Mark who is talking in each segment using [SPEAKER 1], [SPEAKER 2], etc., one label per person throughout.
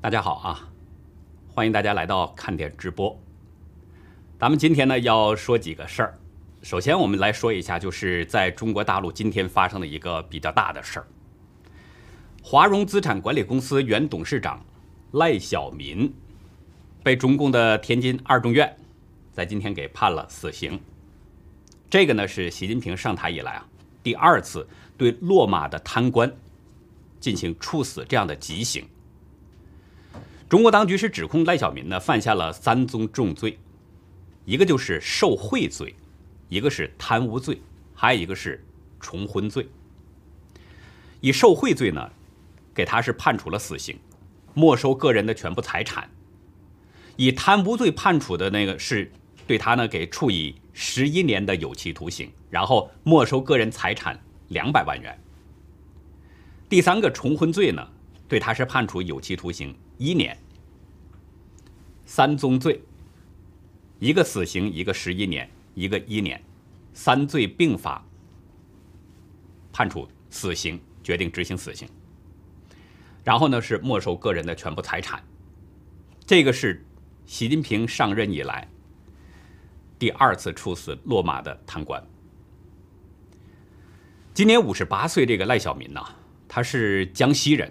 [SPEAKER 1] 大家好啊，欢迎大家来到看点直播。咱们今天呢要说几个事儿。首先，我们来说一下，就是在中国大陆今天发生的一个比较大的事儿。华融资产管理公司原董事长赖小民被中共的天津二中院在今天给判了死刑。这个呢是习近平上台以来啊第二次对落马的贪官进行处死这样的极刑。中国当局是指控赖小民呢犯下了三宗重罪，一个就是受贿罪，一个是贪污罪，还有一个是重婚罪。以受贿罪呢，给他是判处了死刑，没收个人的全部财产；以贪污罪判处的那个是对他呢给处以十一年的有期徒刑，然后没收个人财产两百万元。第三个重婚罪呢，对他是判处有期徒刑。一年，三宗罪，一个死刑，一个十一年，一个一年，三罪并罚，判处死刑，决定执行死刑。然后呢，是没收个人的全部财产。这个是习近平上任以来第二次处死落马的贪官。今年五十八岁，这个赖小民呐，他是江西人。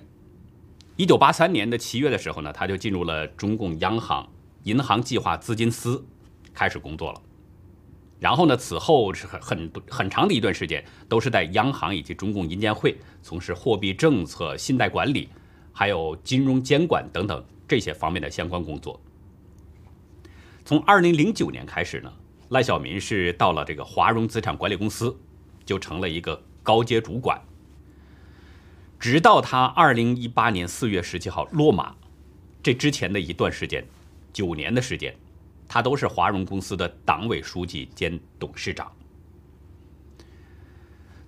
[SPEAKER 1] 一九八三年的七月的时候呢，他就进入了中共央行银行计划资金司，开始工作了。然后呢，此后是很很很长的一段时间，都是在央行以及中共银监会从事货币政策、信贷管理，还有金融监管等等这些方面的相关工作。从二零零九年开始呢，赖小民是到了这个华融资产管理公司，就成了一个高阶主管。直到他二零一八年四月十七号落马，这之前的一段时间，九年的时间，他都是华融公司的党委书记兼董事长。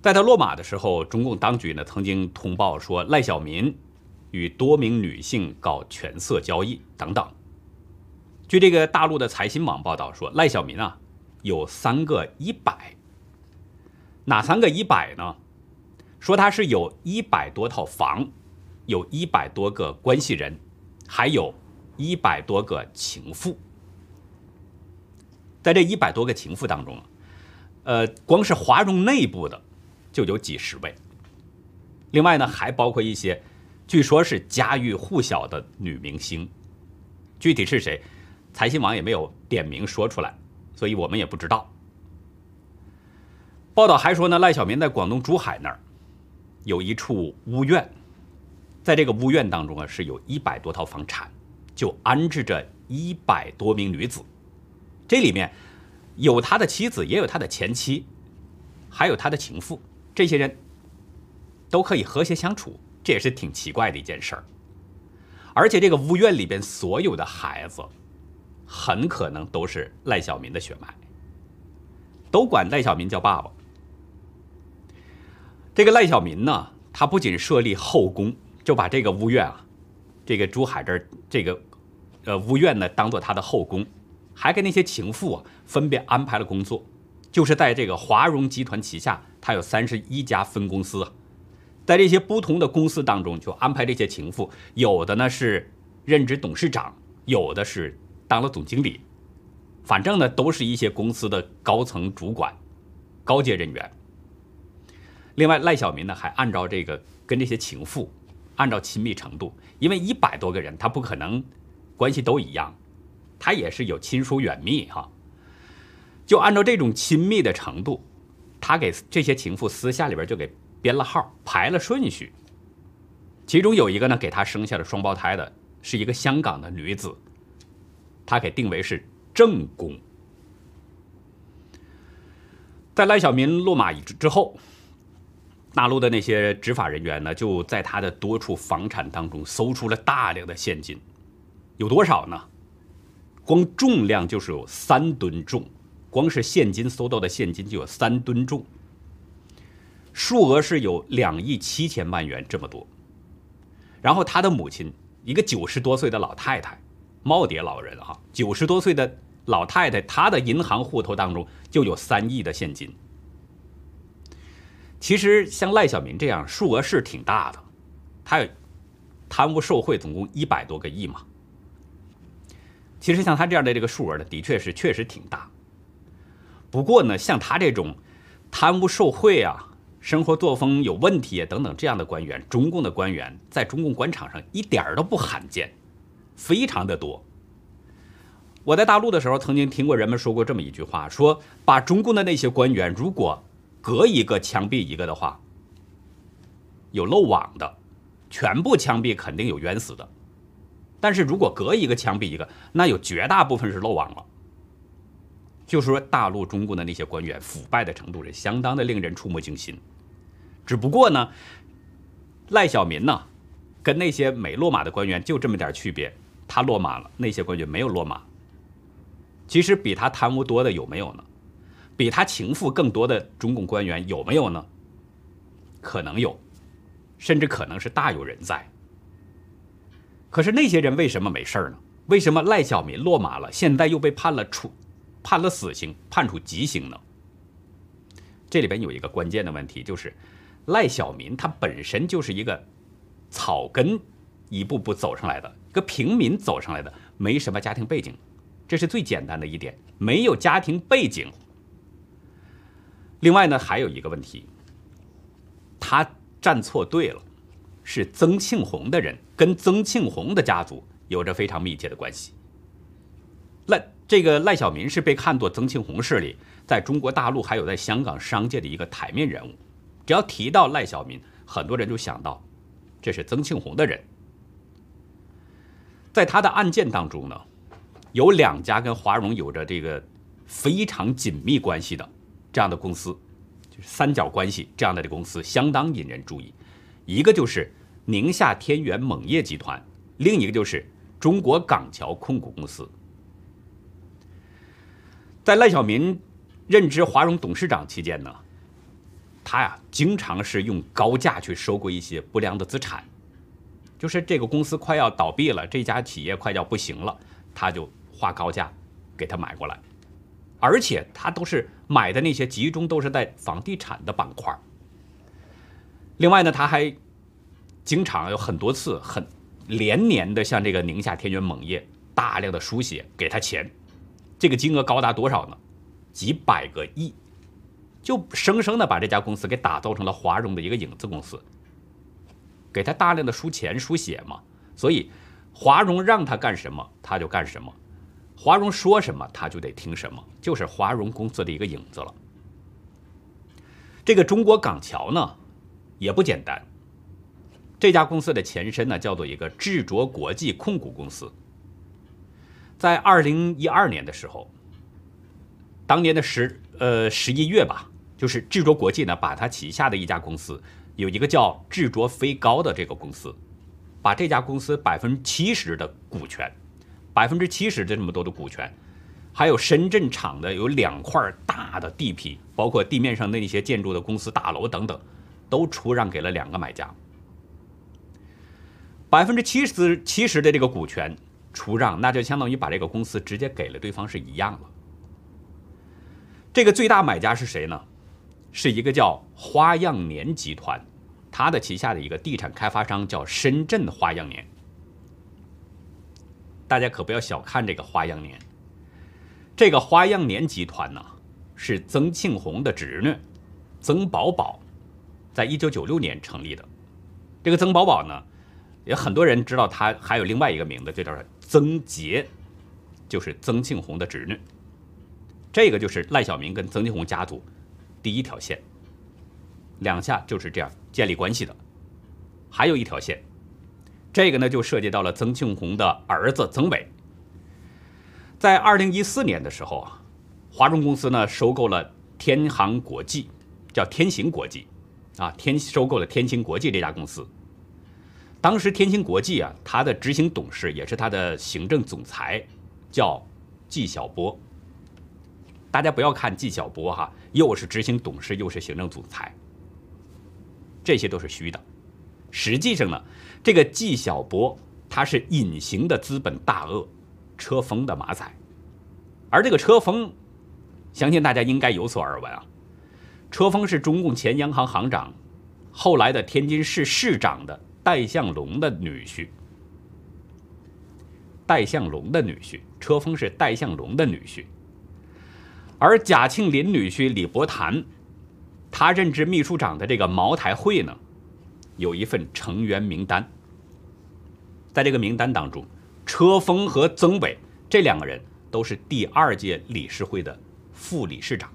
[SPEAKER 1] 在他落马的时候，中共当局呢曾经通报说赖小民与多名女性搞权色交易等等。据这个大陆的财新网报道说，赖小民啊有三个一百，哪三个一百呢？说他是有一百多套房，有一百多个关系人，还有一百多个情妇。在这一百多个情妇当中呃，光是华融内部的就有几十位。另外呢，还包括一些据说是家喻户晓的女明星，具体是谁，财新网也没有点名说出来，所以我们也不知道。报道还说呢，赖小民在广东珠海那儿。有一处屋院，在这个屋院当中啊，是有一百多套房产，就安置着一百多名女子。这里面有他的妻子，也有他的前妻，还有他的情妇。这些人都可以和谐相处，这也是挺奇怪的一件事儿。而且这个屋院里边所有的孩子，很可能都是赖小民的血脉，都管赖小民叫爸爸。这个赖小民呢，他不仅设立后宫，就把这个屋院啊，这个珠海这儿这个，呃屋院呢，当做他的后宫，还给那些情妇啊分别安排了工作，就是在这个华融集团旗下，他有三十一家分公司，在这些不同的公司当中，就安排这些情妇，有的呢是任职董事长，有的是当了总经理，反正呢都是一些公司的高层主管、高阶人员。另外，赖小民呢还按照这个跟这些情妇，按照亲密程度，因为一百多个人，他不可能关系都一样，他也是有亲疏远密哈。就按照这种亲密的程度，他给这些情妇私下里边就给编了号，排了顺序。其中有一个呢，给他生下了双胞胎的，是一个香港的女子，他给定为是正宫。在赖小民落马之之后。大陆的那些执法人员呢，就在他的多处房产当中搜出了大量的现金，有多少呢？光重量就是有三吨重，光是现金搜到的现金就有三吨重，数额是有两亿七千万元这么多。然后他的母亲，一个九十多岁的老太太，耄耋老人哈，九十多岁的老太太，她的银行户头当中就有三亿的现金。其实像赖小民这样数额是挺大的，他贪污受贿总共一百多个亿嘛。其实像他这样的这个数额呢，的确是确实挺大。不过呢，像他这种贪污受贿啊、生活作风有问题啊等等这样的官员，中共的官员在中共官场上一点都不罕见，非常的多。我在大陆的时候，曾经听过人们说过这么一句话：说把中共的那些官员，如果隔一个枪毙一个的话，有漏网的，全部枪毙肯定有冤死的；但是如果隔一个枪毙一个，那有绝大部分是漏网了。就是说大陆中共的那些官员腐败的程度是相当的令人触目惊心。只不过呢，赖小民呢，跟那些没落马的官员就这么点区别，他落马了，那些官员没有落马。其实比他贪污多的有没有呢？比他情妇更多的中共官员有没有呢？可能有，甚至可能是大有人在。可是那些人为什么没事呢？为什么赖小民落马了，现在又被判了处，判了死刑，判处极刑呢？这里边有一个关键的问题，就是赖小民他本身就是一个草根一步步走上来的，一个平民走上来的，没什么家庭背景。这是最简单的一点，没有家庭背景。另外呢，还有一个问题，他站错队了，是曾庆红的人，跟曾庆红的家族有着非常密切的关系。赖这个赖小民是被看作曾庆红势力在中国大陆还有在香港商界的一个台面人物，只要提到赖小民，很多人就想到这是曾庆红的人。在他的案件当中呢。有两家跟华融有着这个非常紧密关系的这样的公司，就是三角关系这样的公司相当引人注意。一个就是宁夏天元锰业集团，另一个就是中国港桥控股公司。在赖小民任职华融董事长期间呢，他呀经常是用高价去收购一些不良的资产，就是这个公司快要倒闭了，这家企业快要不行了，他就。花高价给他买过来，而且他都是买的那些集中都是在房地产的板块。另外呢，他还经常有很多次很连年的向这个宁夏天元锰业大量的输血给他钱，这个金额高达多少呢？几百个亿，就生生的把这家公司给打造成了华融的一个影子公司。给他大量的输钱输血嘛，所以华融让他干什么他就干什么。华融说什么，他就得听什么，就是华融公司的一个影子了。这个中国港桥呢，也不简单。这家公司的前身呢，叫做一个智卓国际控股公司。在二零一二年的时候，当年的十呃十一月吧，就是智卓国际呢，把它旗下的一家公司，有一个叫智卓飞高的这个公司，把这家公司百分之七十的股权。百分之七十的这么多的股权，还有深圳厂的有两块大的地皮，包括地面上的那些建筑的公司大楼等等，都出让给了两个买家。百分之七十七十的这个股权出让，那就相当于把这个公司直接给了对方是一样了。这个最大买家是谁呢？是一个叫花样年集团，它的旗下的一个地产开发商叫深圳花样年。大家可不要小看这个花样年。这个花样年集团呢，是曾庆红的侄女曾宝宝，在一九九六年成立的。这个曾宝宝呢，也很多人知道他还有另外一个名字，就叫曾杰，就是曾庆红的侄女。这个就是赖小民跟曾庆红家族第一条线，两下就是这样建立关系的。还有一条线。这个呢，就涉及到了曾庆红的儿子曾伟。在二零一四年的时候啊，华中公司呢收购了天航国际，叫天行国际，啊，天收购了天行国际这家公司。当时天行国际啊，它的执行董事也是它的行政总裁，叫纪晓波。大家不要看纪晓波哈，又是执行董事，又是行政总裁，这些都是虚的。实际上呢。这个纪晓波，他是隐形的资本大鳄，车峰的马仔，而这个车峰，相信大家应该有所耳闻啊。车峰是中共前央行行长，后来的天津市市长的戴相龙的女婿。戴相龙的女婿，车峰是戴相龙的女婿。而贾庆林女婿李伯潭，他任职秘书长的这个茅台会呢，有一份成员名单。在这个名单当中，车峰和曾伟这两个人都是第二届理事会的副理事长。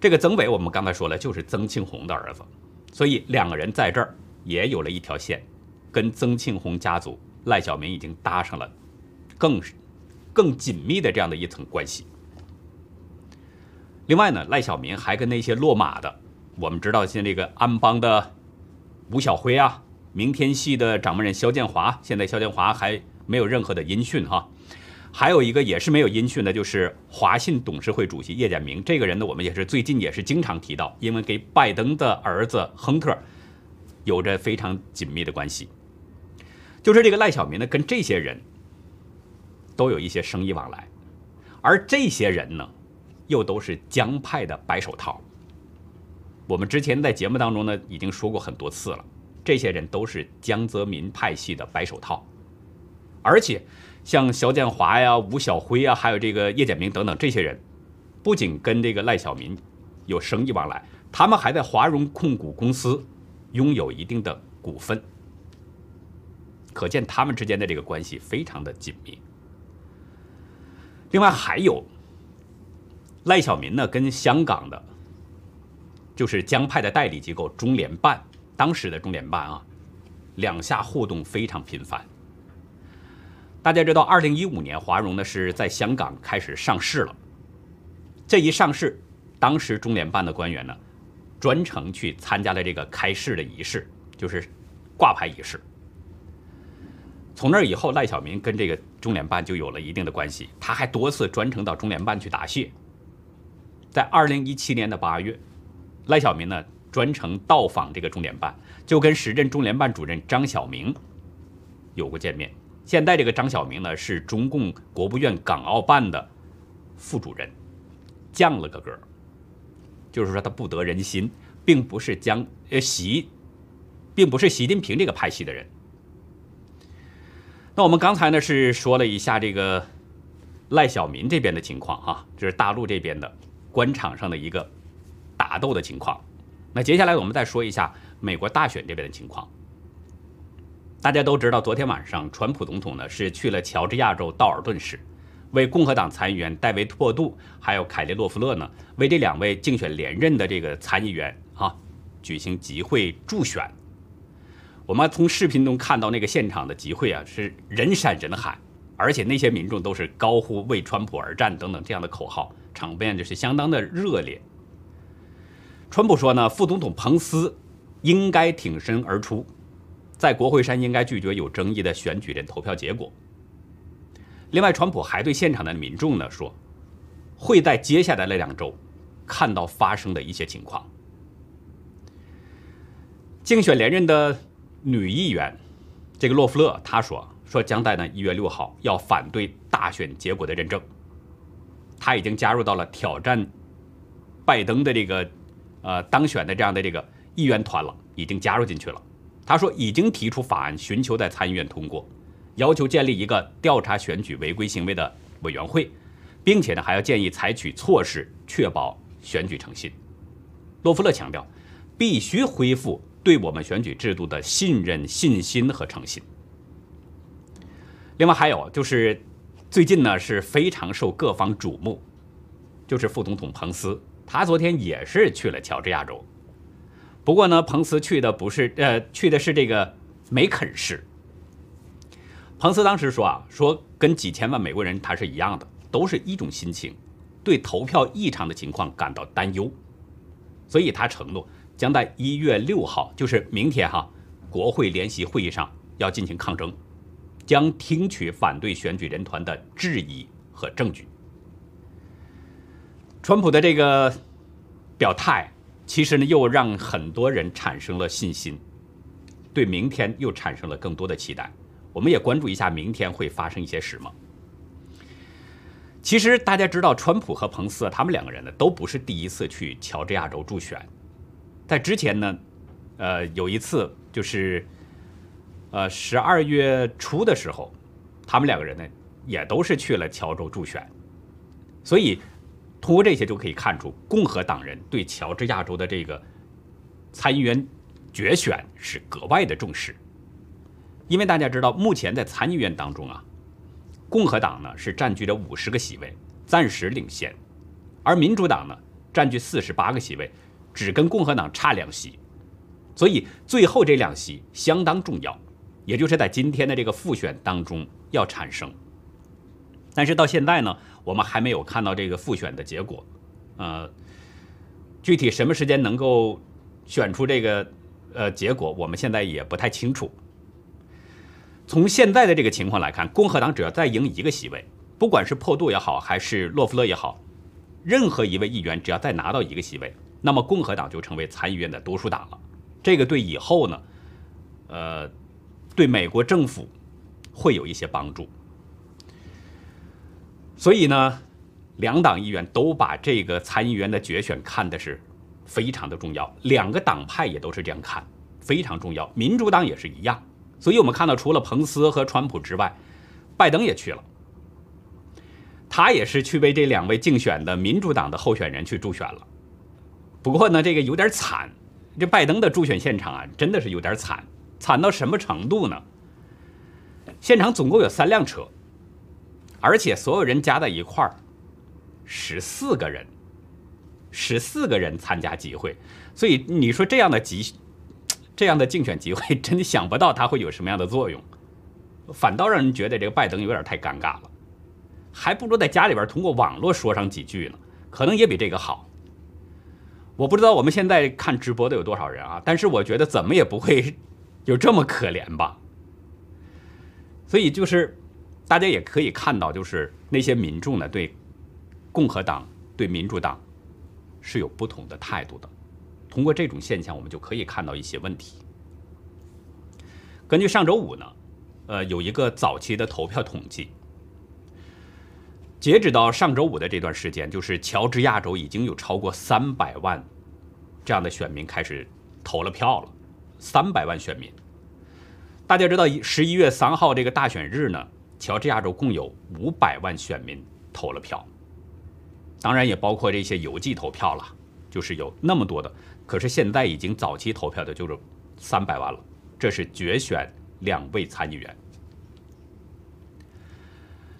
[SPEAKER 1] 这个曾伟，我们刚才说了，就是曾庆红的儿子，所以两个人在这儿也有了一条线，跟曾庆红家族赖小民已经搭上了更更紧密的这样的一层关系。另外呢，赖小民还跟那些落马的，我们知道现在这个安邦的吴小辉啊，明天系的掌门人肖建华，现在肖建华还没有任何的音讯哈。还有一个也是没有音讯的，就是华信董事会主席叶简明这个人呢，我们也是最近也是经常提到，因为给拜登的儿子亨特有着非常紧密的关系。就是这个赖小民呢，跟这些人都有一些生意往来，而这些人呢，又都是江派的白手套。我们之前在节目当中呢，已经说过很多次了，这些人都是江泽民派系的白手套，而且。像肖建华呀、吴晓辉啊，还有这个叶简明等等这些人，不仅跟这个赖小民有生意往来，他们还在华融控股公司拥有一定的股份，可见他们之间的这个关系非常的紧密。另外还有赖小民呢，跟香港的，就是江派的代理机构中联办，当时的中联办啊，两下互动非常频繁。大家知道，二零一五年华融呢是在香港开始上市了。这一上市，当时中联办的官员呢，专程去参加了这个开市的仪式，就是挂牌仪式。从那以后，赖小民跟这个中联办就有了一定的关系，他还多次专程到中联办去答谢。在二零一七年的八月，赖小民呢专程到访这个中联办，就跟时任中联办主任张晓明有过见面。现在这个张晓明呢，是中共国务院港澳办的副主任，降了个格就是说他不得人心，并不是江呃习，并不是习近平这个派系的人。那我们刚才呢是说了一下这个赖小民这边的情况哈，这是大陆这边的官场上的一个打斗的情况。那接下来我们再说一下美国大选这边的情况。大家都知道，昨天晚上，川普总统呢是去了乔治亚州道尔顿市，为共和党参议员戴维·托杜还有凯利·洛夫勒呢，为这两位竞选连任的这个参议员啊举行集会助选。我们从视频中看到那个现场的集会啊，是人山人海，而且那些民众都是高呼“为川普而战”等等这样的口号，场面就是相当的热烈。川普说呢，副总统彭斯应该挺身而出。在国会山应该拒绝有争议的选举人投票结果。另外，川普还对现场的民众呢说，会在接下来的两周看到发生的一些情况。竞选连任的女议员这个洛夫勒她说说将在呢一月六号要反对大选结果的认证。她已经加入到了挑战拜登的这个呃当选的这样的这个议员团了，已经加入进去了。他说已经提出法案，寻求在参议院通过，要求建立一个调查选举违规行为的委员会，并且呢还要建议采取措施确保选举诚信。洛夫勒强调，必须恢复对我们选举制度的信任、信心和诚信。另外还有就是，最近呢是非常受各方瞩目，就是副总统彭斯，他昨天也是去了乔治亚州。不过呢，彭斯去的不是呃，去的是这个梅肯市。彭斯当时说啊，说跟几千万美国人他是一样的，都是一种心情，对投票异常的情况感到担忧，所以他承诺将在一月六号，就是明天哈，国会联席会议上要进行抗争，将听取反对选举人团的质疑和证据。川普的这个表态。其实呢，又让很多人产生了信心，对明天又产生了更多的期待。我们也关注一下明天会发生一些什么。其实大家知道，川普和彭斯他们两个人呢，都不是第一次去乔治亚州助选。在之前呢，呃，有一次就是呃十二月初的时候，他们两个人呢也都是去了乔州助选，所以通过这些就可以看出，共和党人对乔治亚州的这个参议员决选是格外的重视，因为大家知道，目前在参议院当中啊，共和党呢是占据着五十个席位，暂时领先，而民主党呢占据四十八个席位，只跟共和党差两席，所以最后这两席相当重要，也就是在今天的这个复选当中要产生。但是到现在呢，我们还没有看到这个复选的结果，呃，具体什么时间能够选出这个呃结果，我们现在也不太清楚。从现在的这个情况来看，共和党只要再赢一个席位，不管是破杜也好，还是洛夫勒也好，任何一位议员只要再拿到一个席位，那么共和党就成为参议院的多数党了。这个对以后呢，呃，对美国政府会有一些帮助。所以呢，两党议员都把这个参议员的决选看的是非常的重要，两个党派也都是这样看，非常重要。民主党也是一样。所以我们看到，除了彭斯和川普之外，拜登也去了，他也是去为这两位竞选的民主党的候选人去助选了。不过呢，这个有点惨，这拜登的助选现场啊，真的是有点惨，惨到什么程度呢？现场总共有三辆车。而且所有人加在一块儿，十四个人，十四个人参加集会，所以你说这样的集，这样的竞选集会，真的想不到它会有什么样的作用，反倒让人觉得这个拜登有点太尴尬了，还不如在家里边通过网络说上几句呢，可能也比这个好。我不知道我们现在看直播的有多少人啊，但是我觉得怎么也不会 有这么可怜吧，所以就是。大家也可以看到，就是那些民众呢，对共和党、对民主党是有不同的态度的。通过这种现象，我们就可以看到一些问题。根据上周五呢，呃，有一个早期的投票统计，截止到上周五的这段时间，就是乔治亚州已经有超过三百万这样的选民开始投了票了。三百万选民，大家知道十一月三号这个大选日呢？乔治亚州共有五百万选民投了票，当然也包括这些邮寄投票了，就是有那么多的。可是现在已经早期投票的就是三百万了，这是决选两位参议员。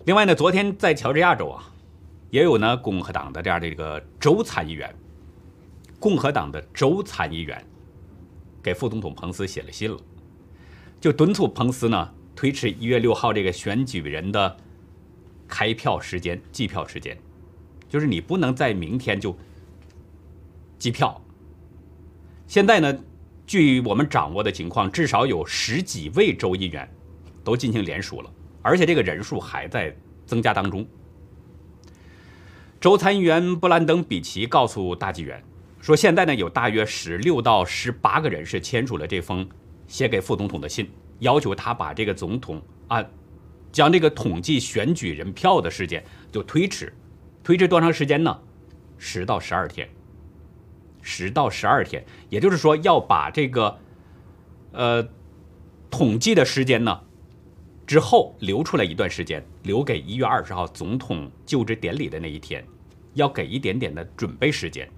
[SPEAKER 1] 另外呢，昨天在乔治亚州啊，也有呢共和党的这样的一个州参议员，共和党的州参议员给副总统彭斯写了信了，就敦促彭斯呢。推迟一月六号这个选举人的开票时间、计票时间，就是你不能在明天就计票。现在呢，据我们掌握的情况，至少有十几位州议员都进行联署了，而且这个人数还在增加当中。州参议员布兰登·比奇告诉大纪元说，现在呢有大约十六到十八个人是签署了这封写给副总统的信。要求他把这个总统啊，将这个统计选举人票的时间就推迟，推迟多长时间呢？十到十二天。十到十二天，也就是说要把这个呃统计的时间呢之后留出来一段时间，留给一月二十号总统就职典礼的那一天，要给一点点的准备时间，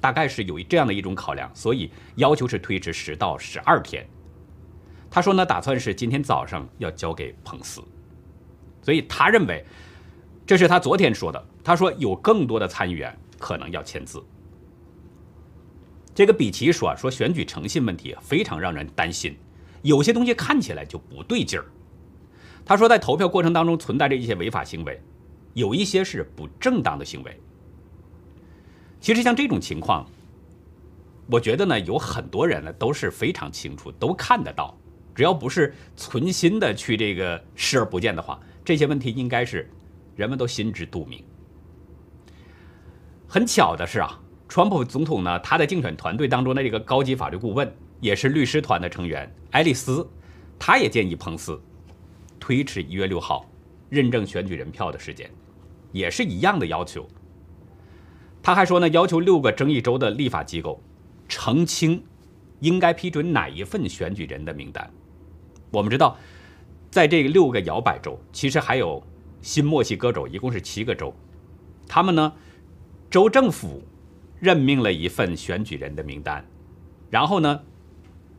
[SPEAKER 1] 大概是有这样的一种考量，所以要求是推迟十到十二天。他说呢，打算是今天早上要交给彭斯，所以他认为，这是他昨天说的。他说有更多的参议员可能要签字。这个比奇说啊说选举诚信问题非常让人担心，有些东西看起来就不对劲儿。他说在投票过程当中存在着一些违法行为，有一些是不正当的行为。其实像这种情况，我觉得呢，有很多人呢都是非常清楚，都看得到。只要不是存心的去这个视而不见的话，这些问题应该是人们都心知肚明。很巧的是啊，川普总统呢，他的竞选团队当中的这个高级法律顾问，也是律师团的成员爱丽丝，他也建议彭斯推迟一月六号认证选举人票的时间，也是一样的要求。他还说呢，要求六个争议州的立法机构澄清应该批准哪一份选举人的名单。我们知道，在这六个摇摆州，其实还有新墨西哥州，一共是七个州，他们呢，州政府任命了一份选举人的名单，然后呢，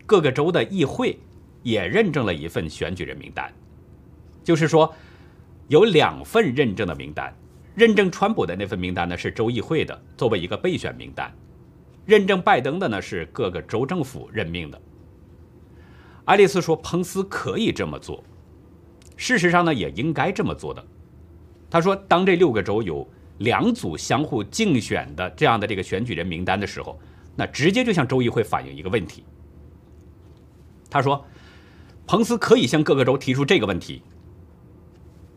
[SPEAKER 1] 各个州的议会也认证了一份选举人名单，就是说，有两份认证的名单。认证川普的那份名单呢，是州议会的，作为一个备选名单；认证拜登的呢，是各个州政府任命的。爱丽丝说，彭斯可以这么做，事实上呢，也应该这么做的。他说，当这六个州有两组相互竞选的这样的这个选举人名单的时候，那直接就向州议会反映一个问题。他说，彭斯可以向各个州提出这个问题，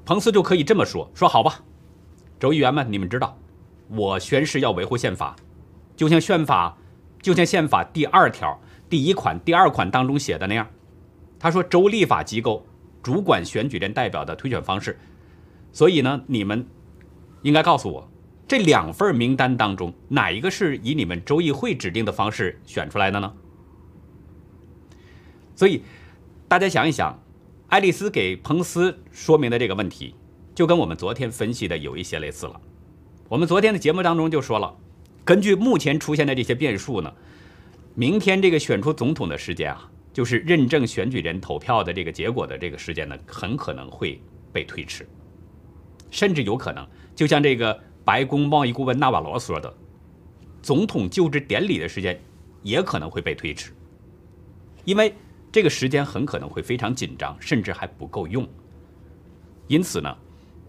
[SPEAKER 1] 彭斯就可以这么说：说好吧。州议员们，你们知道，我宣誓要维护宪法，就像宪法，就像宪法第二条第一款、第二款当中写的那样。他说，州立法机构主管选举人代表的推选方式，所以呢，你们应该告诉我，这两份名单当中哪一个是以你们州议会指定的方式选出来的呢？所以，大家想一想，爱丽丝给彭斯说明的这个问题。就跟我们昨天分析的有一些类似了。我们昨天的节目当中就说了，根据目前出现的这些变数呢，明天这个选出总统的时间啊，就是认证选举人投票的这个结果的这个时间呢，很可能会被推迟，甚至有可能，就像这个白宫贸易顾问纳瓦罗说的，总统就职典礼的时间也可能会被推迟，因为这个时间很可能会非常紧张，甚至还不够用。因此呢。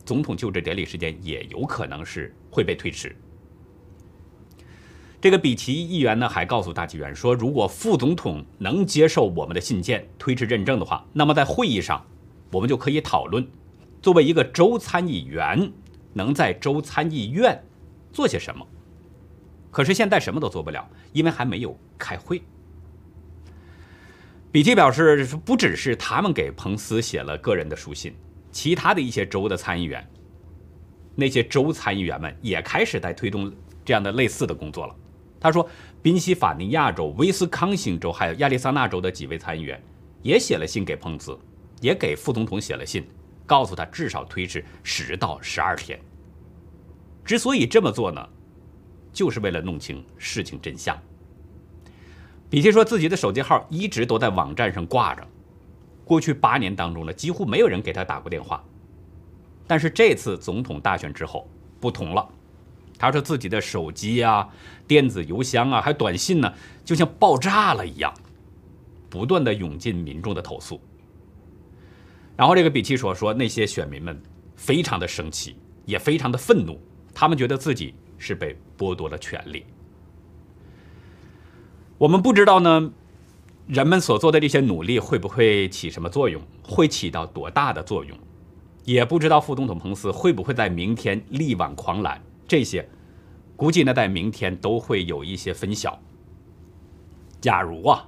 [SPEAKER 1] 总统就职典礼时间也有可能是会被推迟。这个比奇议员呢，还告诉大纪元说，如果副总统能接受我们的信件推迟认证的话，那么在会议上，我们就可以讨论，作为一个州参议员，能在州参议院做些什么。可是现在什么都做不了，因为还没有开会。比奇表示，不只是他们给彭斯写了个人的书信。其他的一些州的参议员，那些州参议员们也开始在推动这样的类似的工作了。他说，宾夕法尼亚州、威斯康星州还有亚利桑那州的几位参议员也写了信给彭斯，也给副总统写了信，告诉他至少推迟十到十二天。之所以这么做呢，就是为了弄清事情真相。比奇说自己的手机号一直都在网站上挂着。过去八年当中呢，几乎没有人给他打过电话，但是这次总统大选之后不同了，他说自己的手机啊、电子邮箱啊，还有短信呢，就像爆炸了一样，不断的涌进民众的投诉。然后这个比奇说说那些选民们非常的生气，也非常的愤怒，他们觉得自己是被剥夺了权利。我们不知道呢。人们所做的这些努力会不会起什么作用？会起到多大的作用？也不知道副总统彭斯会不会在明天力挽狂澜。这些估计呢，在明天都会有一些分晓。假如啊，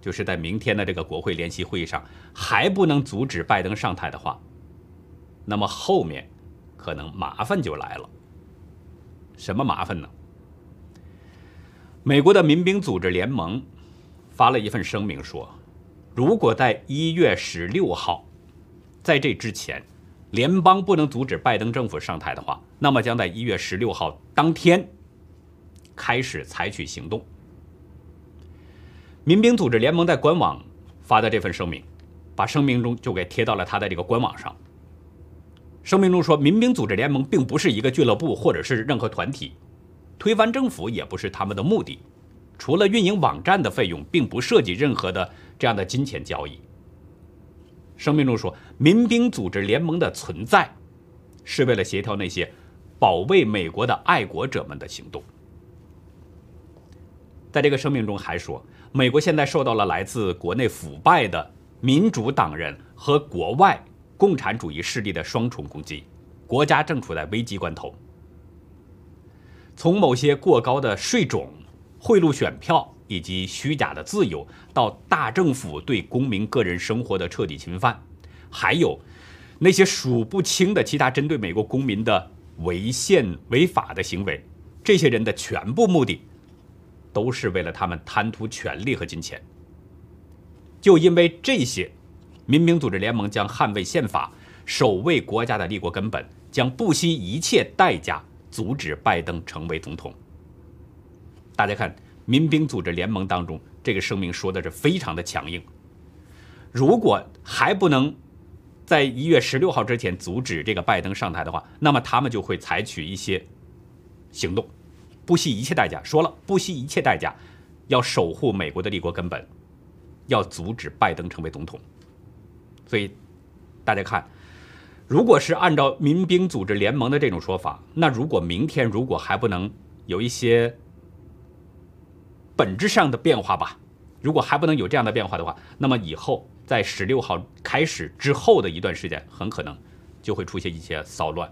[SPEAKER 1] 就是在明天的这个国会联席会议上还不能阻止拜登上台的话，那么后面可能麻烦就来了。什么麻烦呢？美国的民兵组织联盟。发了一份声明说，如果在一月十六号，在这之前，联邦不能阻止拜登政府上台的话，那么将在一月十六号当天开始采取行动。民兵组织联盟在官网发的这份声明，把声明中就给贴到了他的这个官网上。声明中说，民兵组织联盟并不是一个俱乐部或者是任何团体，推翻政府也不是他们的目的。除了运营网站的费用，并不涉及任何的这样的金钱交易。声明中说，民兵组织联盟的存在是为了协调那些保卫美国的爱国者们的行动。在这个声明中还说，美国现在受到了来自国内腐败的民主党人和国外共产主义势力的双重攻击，国家正处在危机关头。从某些过高的税种。贿赂选票以及虚假的自由，到大政府对公民个人生活的彻底侵犯，还有那些数不清的其他针对美国公民的违宪违法的行为，这些人的全部目的都是为了他们贪图权力和金钱。就因为这些，民兵组织联盟将捍卫宪法，守卫国家的立国根本，将不惜一切代价阻止拜登成为总统。大家看，民兵组织联盟当中这个声明说的是非常的强硬。如果还不能在一月十六号之前阻止这个拜登上台的话，那么他们就会采取一些行动，不惜一切代价。说了，不惜一切代价，要守护美国的立国根本。要阻止拜登成为总统，所以大家看，如果是按照民兵组织联盟的这种说法，那如果明天如果还不能有一些本质上的变化吧，如果还不能有这样的变化的话，那么以后在十六号开始之后的一段时间，很可能就会出现一些骚乱。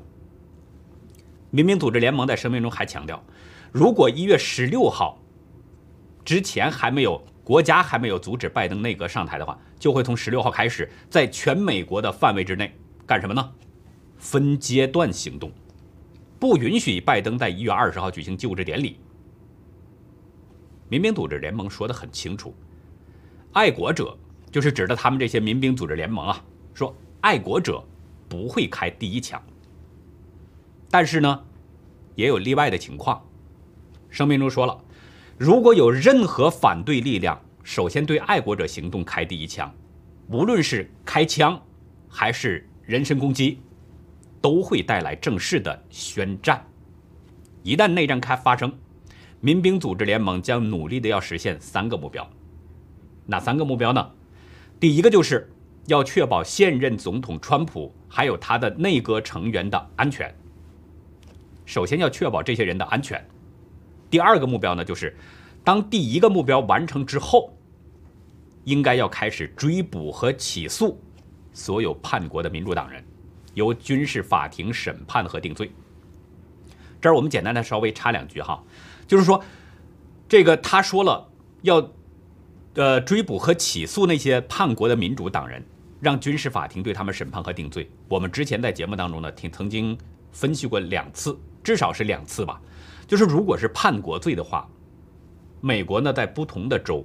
[SPEAKER 1] 民兵组织联盟在声明中还强调，如果一月十六号之前还没有。国家还没有阻止拜登内阁上台的话，就会从十六号开始，在全美国的范围之内干什么呢？分阶段行动，不允许拜登在一月二十号举行就职典礼。民兵组织联盟说的很清楚，爱国者就是指的他们这些民兵组织联盟啊，说爱国者不会开第一枪。但是呢，也有例外的情况。声明中说了。如果有任何反对力量，首先对爱国者行动开第一枪，无论是开枪还是人身攻击，都会带来正式的宣战。一旦内战开发生，民兵组织联盟将努力的要实现三个目标。哪三个目标呢？第一个就是要确保现任总统川普还有他的内阁成员的安全。首先要确保这些人的安全。第二个目标呢，就是当第一个目标完成之后，应该要开始追捕和起诉所有叛国的民主党人，由军事法庭审判和定罪。这儿我们简单的稍微插两句哈，就是说，这个他说了要呃追捕和起诉那些叛国的民主党人，让军事法庭对他们审判和定罪。我们之前在节目当中呢，听曾经分析过两次，至少是两次吧。就是如果是叛国罪的话，美国呢在不同的州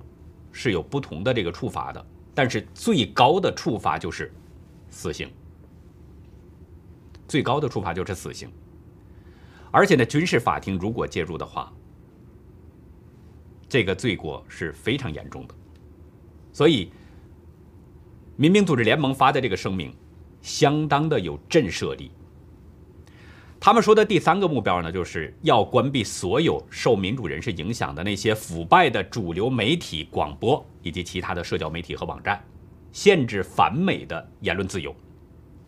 [SPEAKER 1] 是有不同的这个处罚的，但是最高的处罚就是死刑，最高的处罚就是死刑。而且呢，军事法庭如果介入的话，这个罪过是非常严重的。所以，民兵组织联盟发的这个声明，相当的有震慑力。他们说的第三个目标呢，就是要关闭所有受民主人士影响的那些腐败的主流媒体、广播以及其他的社交媒体和网站，限制反美的言论自由。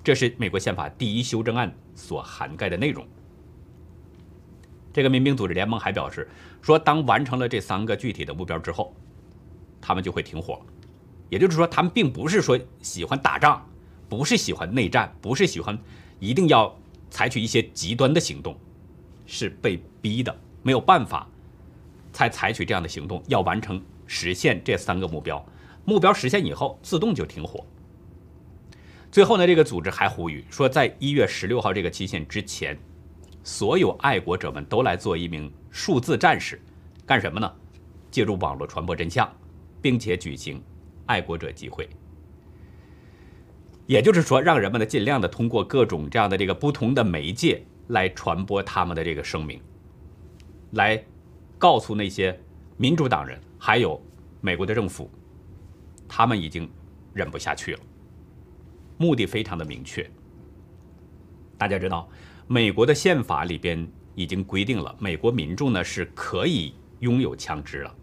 [SPEAKER 1] 这是美国宪法第一修正案所涵盖的内容。这个民兵组织联盟还表示说，当完成了这三个具体的目标之后，他们就会停火。也就是说，他们并不是说喜欢打仗，不是喜欢内战，不是喜欢一定要。采取一些极端的行动，是被逼的，没有办法才采取这样的行动。要完成实现这三个目标，目标实现以后，自动就停火。最后呢，这个组织还呼吁说，在一月十六号这个期限之前，所有爱国者们都来做一名数字战士，干什么呢？借助网络传播真相，并且举行爱国者集会。也就是说，让人们呢尽量的通过各种这样的这个不同的媒介来传播他们的这个声明，来告诉那些民主党人还有美国的政府，他们已经忍不下去了。目的非常的明确。大家知道，美国的宪法里边已经规定了，美国民众呢是可以拥有枪支了。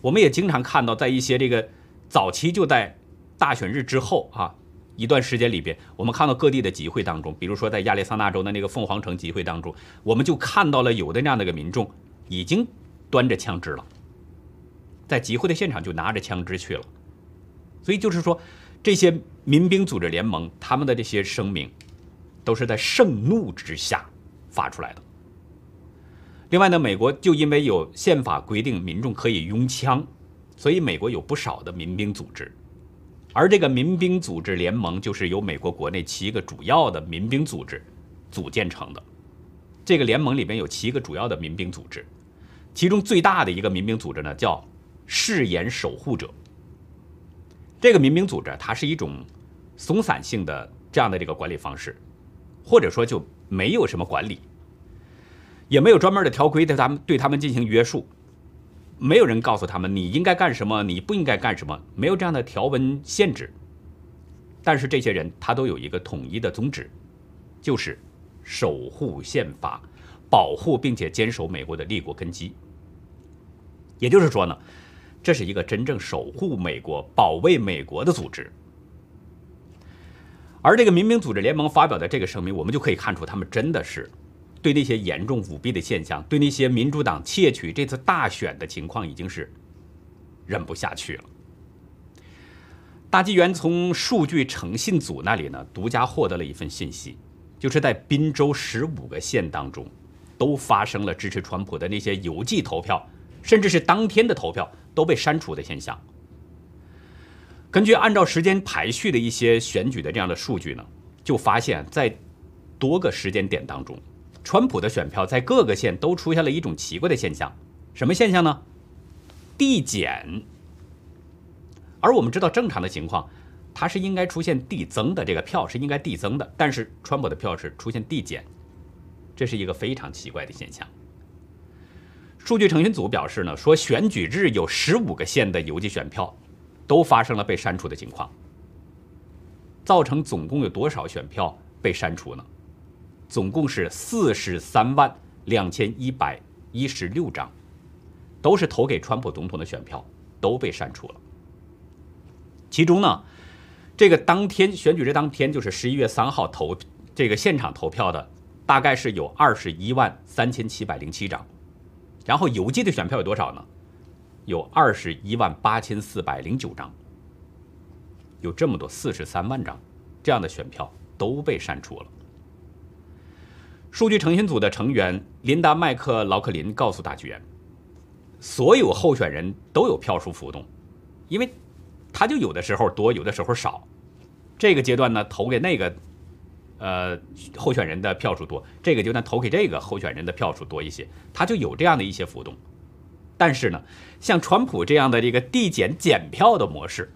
[SPEAKER 1] 我们也经常看到，在一些这个早期就在大选日之后啊。一段时间里边，我们看到各地的集会当中，比如说在亚利桑那州的那个凤凰城集会当中，我们就看到了有的那样的一个民众已经端着枪支了，在集会的现场就拿着枪支去了。所以就是说，这些民兵组织联盟他们的这些声明，都是在盛怒之下发出来的。另外呢，美国就因为有宪法规定民众可以拥枪，所以美国有不少的民兵组织。而这个民兵组织联盟就是由美国国内七个主要的民兵组织组建成的。这个联盟里边有七个主要的民兵组织，其中最大的一个民兵组织呢，叫誓言守护者。这个民兵组织，它是一种松散性的这样的这个管理方式，或者说就没有什么管理，也没有专门的条规对他们对他们进行约束，没有人告诉他们你应该干什么，你不应该干什么，没有这样的条文限制。但是这些人他都有一个统一的宗旨，就是守护宪法，保护并且坚守美国的立国根基。也就是说呢，这是一个真正守护美国、保卫美国的组织。而这个民兵组织联盟发表的这个声明，我们就可以看出，他们真的是对那些严重舞弊的现象，对那些民主党窃取这次大选的情况，已经是忍不下去了。大纪元从数据诚信组那里呢，独家获得了一份信息，就是在滨州十五个县当中，都发生了支持川普的那些邮寄投票，甚至是当天的投票都被删除的现象。根据按照时间排序的一些选举的这样的数据呢，就发现，在多个时间点当中，川普的选票在各个县都出现了一种奇怪的现象，什么现象呢？递减。而我们知道正常的情况，它是应该出现递增的，这个票是应该递增的，但是川普的票是出现递减，这是一个非常奇怪的现象。数据诚信组表示呢，说选举日有十五个县的邮寄选票。都发生了被删除的情况，造成总共有多少选票被删除呢？总共是四十三万两千一百一十六张，都是投给川普总统的选票都被删除了。其中呢，这个当天选举日当天就是十一月三号投这个现场投票的，大概是有二十一万三千七百零七张，然后邮寄的选票有多少呢？有二十一万八千四百零九张，有这么多四十三万张这样的选票都被删除了。数据诚信组的成员琳达·麦克劳克林告诉大剧院，所有候选人都有票数浮动，因为他就有的时候多，有的时候少。这个阶段呢，投给那个呃候选人的票数多；这个阶段投给这个候选人的票数多一些，他就有这样的一些浮动。但是呢，像川普这样的这个递减减票的模式，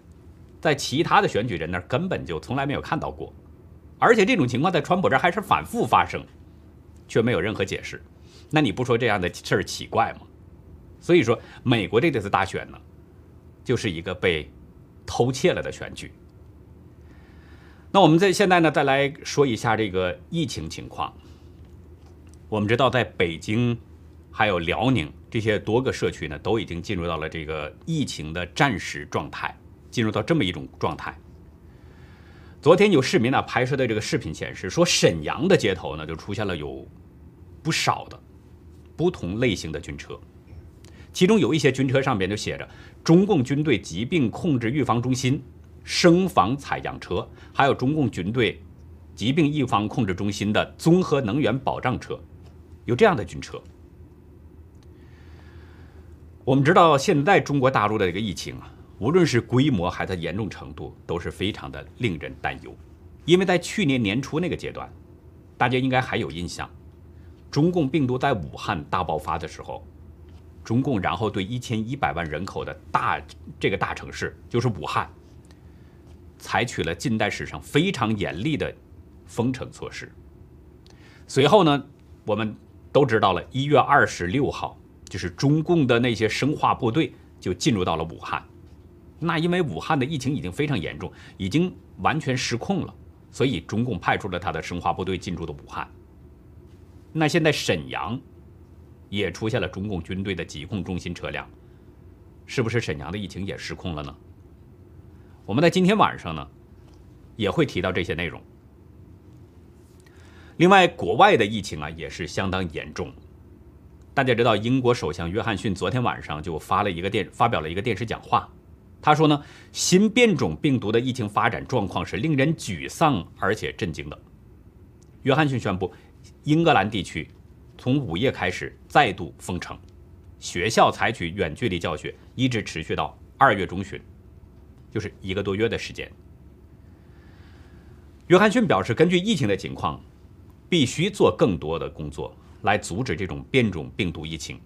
[SPEAKER 1] 在其他的选举人那儿根本就从来没有看到过，而且这种情况在川普这儿还是反复发生，却没有任何解释。那你不说这样的事儿奇怪吗？所以说，美国这次大选呢，就是一个被偷窃了的选举。那我们在现在呢，再来说一下这个疫情情况。我们知道，在北京。还有辽宁这些多个社区呢，都已经进入到了这个疫情的战时状态，进入到这么一种状态。昨天有市民呢拍摄的这个视频显示，说沈阳的街头呢就出现了有不少的不同类型的军车，其中有一些军车上边就写着“中共军队疾病控制预防中心生防采样车”，还有“中共军队疾病预防控制中心的综合能源保障车”，有这样的军车。我们知道，现在中国大陆的这个疫情啊，无论是规模还是严重程度，都是非常的令人担忧。因为在去年年初那个阶段，大家应该还有印象，中共病毒在武汉大爆发的时候，中共然后对一千一百万人口的大这个大城市，就是武汉，采取了近代史上非常严厉的封城措施。随后呢，我们都知道了，一月二十六号。就是中共的那些生化部队就进入到了武汉，那因为武汉的疫情已经非常严重，已经完全失控了，所以中共派出了他的生化部队进驻的武汉。那现在沈阳也出现了中共军队的疾控中心车辆，是不是沈阳的疫情也失控了呢？我们在今天晚上呢也会提到这些内容。另外，国外的疫情啊也是相当严重。大家知道，英国首相约翰逊昨天晚上就发了一个电，发表了一个电视讲话。他说呢，新变种病毒的疫情发展状况是令人沮丧而且震惊的。约翰逊宣布，英格兰地区从午夜开始再度封城，学校采取远距离教学，一直持续到二月中旬，就是一个多月的时间。约翰逊表示，根据疫情的情况，必须做更多的工作。来阻止这种变种病毒疫情，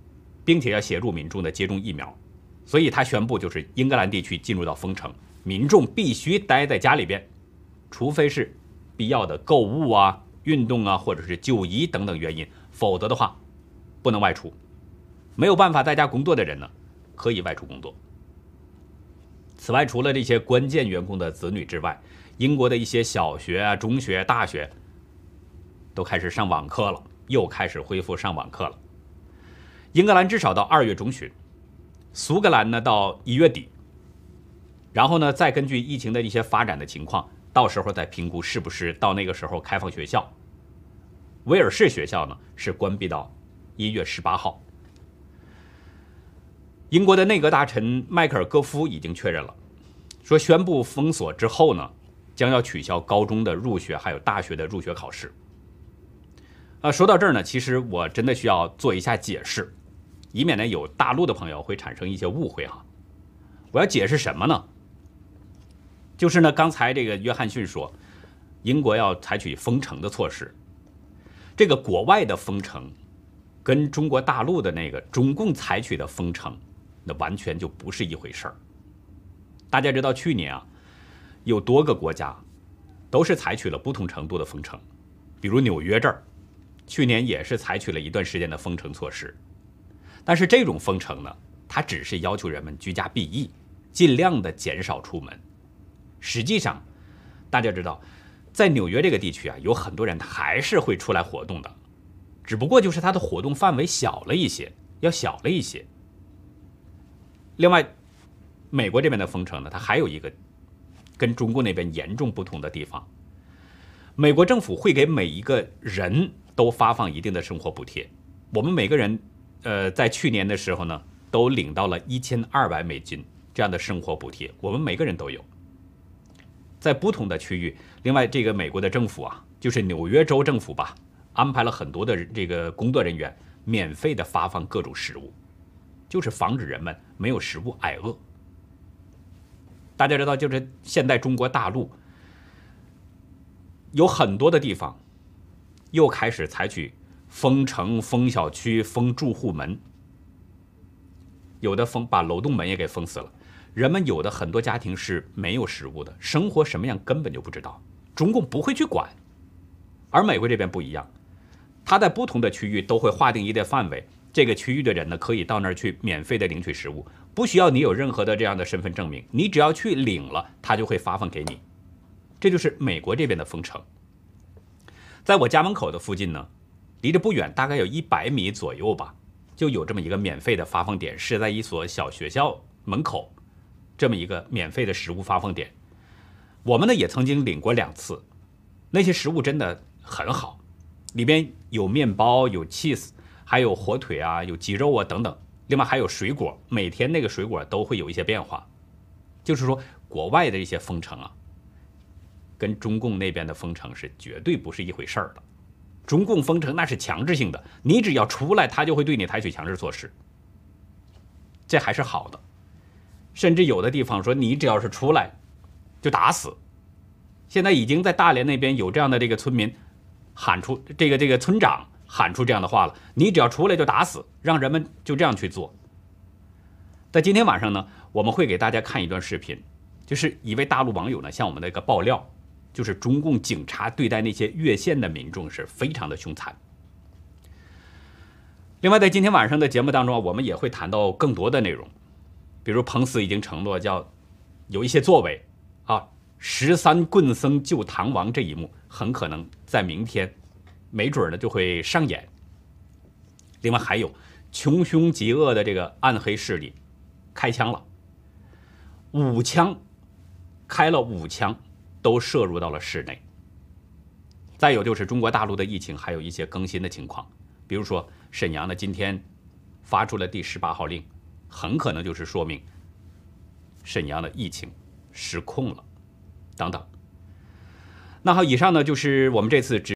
[SPEAKER 1] 并且要协助民众的接种疫苗，所以他宣布就是英格兰地区进入到封城，民众必须待在家里边，除非是必要的购物啊、运动啊或者是就医等等原因，否则的话不能外出。没有办法在家工作的人呢，可以外出工作。此外，除了这些关键员工的子女之外，英国的一些小学啊、中学、大学都开始上网课了，又开始恢复上网课了。英格兰至少到二月中旬，苏格兰呢到一月底，然后呢再根据疫情的一些发展的情况，到时候再评估是不是到那个时候开放学校。威尔士学校呢是关闭到一月十八号。英国的内阁大臣迈克尔·戈夫已经确认了，说宣布封锁之后呢。将要取消高中的入学，还有大学的入学考试。啊，说到这儿呢，其实我真的需要做一下解释，以免呢有大陆的朋友会产生一些误会哈。我要解释什么呢？就是呢，刚才这个约翰逊说，英国要采取封城的措施，这个国外的封城，跟中国大陆的那个中共采取的封城，那完全就不是一回事儿。大家知道去年啊。有多个国家都是采取了不同程度的封城，比如纽约这儿，去年也是采取了一段时间的封城措施。但是这种封城呢，它只是要求人们居家避疫，尽量的减少出门。实际上，大家知道，在纽约这个地区啊，有很多人他还是会出来活动的，只不过就是他的活动范围小了一些，要小了一些。另外，美国这边的封城呢，它还有一个。跟中国那边严重不同的地方，美国政府会给每一个人都发放一定的生活补贴。我们每个人，呃，在去年的时候呢，都领到了一千二百美金这样的生活补贴，我们每个人都有。在不同的区域，另外这个美国的政府啊，就是纽约州政府吧，安排了很多的这个工作人员免费的发放各种食物，就是防止人们没有食物挨饿。大家知道，就是现在中国大陆有很多的地方又开始采取封城、封小区、封住户门，有的封把楼栋门也给封死了。人们有的很多家庭是没有食物的，生活什么样根本就不知道，中共不会去管。而美国这边不一样，他在不同的区域都会划定一定范围，这个区域的人呢可以到那儿去免费的领取食物。不需要你有任何的这样的身份证明，你只要去领了，他就会发放给你。这就是美国这边的封城。在我家门口的附近呢，离着不远，大概有一百米左右吧，就有这么一个免费的发放点，是在一所小学校门口，这么一个免费的食物发放点。我们呢也曾经领过两次，那些食物真的很好，里边有面包、有 cheese，还有火腿啊、有鸡肉啊等等。另外还有水果，每天那个水果都会有一些变化，就是说国外的一些封城啊，跟中共那边的封城是绝对不是一回事儿的。中共封城那是强制性的，你只要出来，他就会对你采取强制措施，这还是好的。甚至有的地方说你只要是出来，就打死。现在已经在大连那边有这样的这个村民喊出这个这个村长。喊出这样的话了，你只要出来就打死，让人们就这样去做。在今天晚上呢，我们会给大家看一段视频，就是一位大陆网友呢向我们的一个爆料，就是中共警察对待那些越线的民众是非常的凶残。另外，在今天晚上的节目当中啊，我们也会谈到更多的内容，比如彭斯已经承诺叫有一些作为啊，十三棍僧救唐王这一幕很可能在明天。没准呢就会上演。另外还有穷凶极恶的这个暗黑势力开枪了，五枪开了五枪，都摄入到了室内。再有就是中国大陆的疫情还有一些更新的情况，比如说沈阳呢今天发出了第十八号令，很可能就是说明沈阳的疫情失控了，等等。那好，以上呢就是我们这次只。